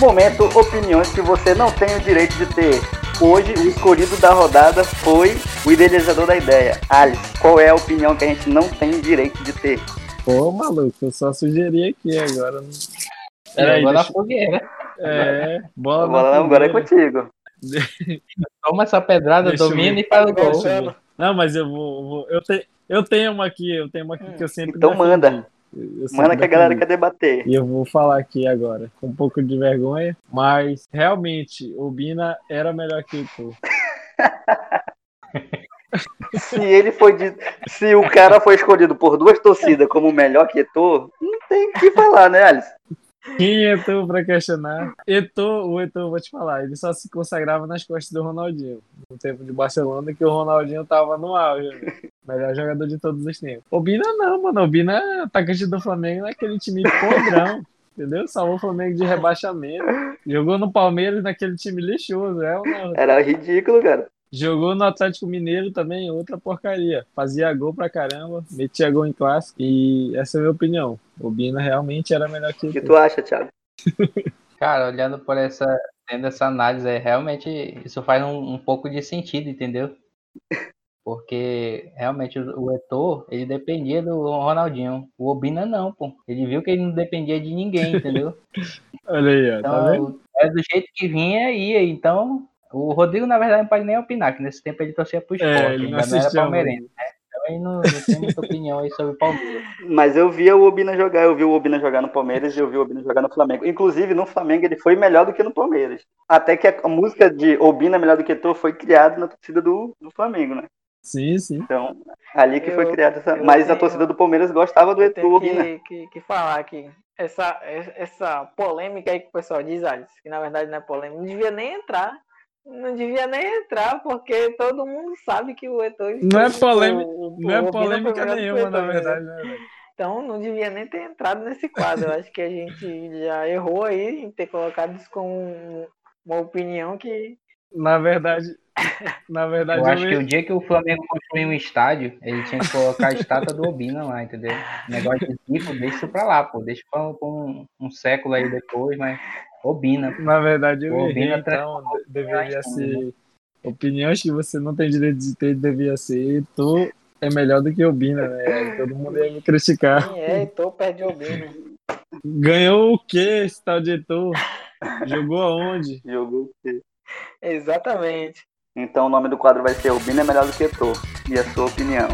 Momento, opiniões que você não tem o direito de ter. Hoje, o escolhido da rodada foi o idealizador da ideia. Alice, qual é a opinião que a gente não tem o direito de ter? Pô, maluco, eu só sugeri aqui agora. Peraí, agora deixa... fogueira. É, bola, bola não, agora é contigo. Toma essa pedrada, Deixa domina e faz o gol. Não, mas eu vou. vou eu, te, eu tenho uma aqui, eu tenho uma aqui que eu sempre. Então defendi. manda. Manda que a galera quer debater. E eu vou falar aqui agora, com um pouco de vergonha, mas realmente o Bina era melhor que tu. se ele foi de... se o cara foi escolhido por duas torcidas como melhor que tu, não tem o que falar, né, Alice? Quem é tu pra questionar? Eto, o Eto, vou te falar, ele só se consagrava nas costas do Ronaldinho. No tempo de Barcelona, que o Ronaldinho tava no auge. Melhor jogador de todos os tempos. O Bina não, mano. O Bina é atacante do Flamengo naquele time podrão. entendeu? Salvou o Flamengo de rebaixamento. Jogou no Palmeiras naquele time lixoso. É, não? Era ridículo, cara. Jogou no Atlético Mineiro também, outra porcaria. Fazia gol pra caramba, metia gol em clássico. E essa é a minha opinião. O Bina realmente era melhor que o que tu acha, Thiago? Cara, olhando por essa, tendo essa análise, é, realmente isso faz um, um pouco de sentido, entendeu? Porque realmente o Etor, ele dependia do Ronaldinho. O Obina não, pô. Ele viu que ele não dependia de ninguém, entendeu? Olha aí, ó, tá então, tá vendo? É do jeito que vinha, ia. Então, o Rodrigo, na verdade, não pode nem opinar, que nesse tempo ele torcia pro é, esporte, é, ele não, não era palmeirense, né? Então ele não, não tem muita opinião aí sobre o Palmeiras. Mas eu via o Obina jogar, eu vi o Obina jogar no Palmeiras e eu vi o Obina jogar no Flamengo. Inclusive, no Flamengo ele foi melhor do que no Palmeiras. Até que a música de Obina melhor do que tu foi criada na torcida do, do Flamengo, né? Sim, sim. Então, ali que eu, foi criada essa. Mas tenho, a torcida do Palmeiras gostava do Etu Obina. Que, que, que falar aqui. Essa, essa polêmica aí que o pessoal diz, Alice, que na verdade não é polêmica, não devia nem entrar não devia nem entrar, porque todo mundo sabe que o Eto'o... Não é polêmica, não é polêmica nenhuma, na verdade. Né? Então não devia nem ter entrado nesse quadro. Eu acho que a gente já errou aí em ter colocado isso como uma opinião que. Na verdade. Na verdade, eu acho eu... que o dia que o Flamengo construir um estádio, ele tinha que colocar a estátua do Obina lá, entendeu? O negócio de tipo, deixa isso pra lá, pô. Deixa pra, um, um século aí depois, mas Obina. Na verdade, eu Obina errei, então deveria ser. Opiniões que você não tem direito de ter, devia ser. Tu é melhor do que Obina, né? Todo mundo ia me criticar. Sim, é, Heitor perde Obina. Ganhou o quê esse tal de Heitor? Jogou aonde? Jogou o quê? Exatamente. Então o nome do quadro vai ser Obina é melhor do que Heitor. E a sua opinião?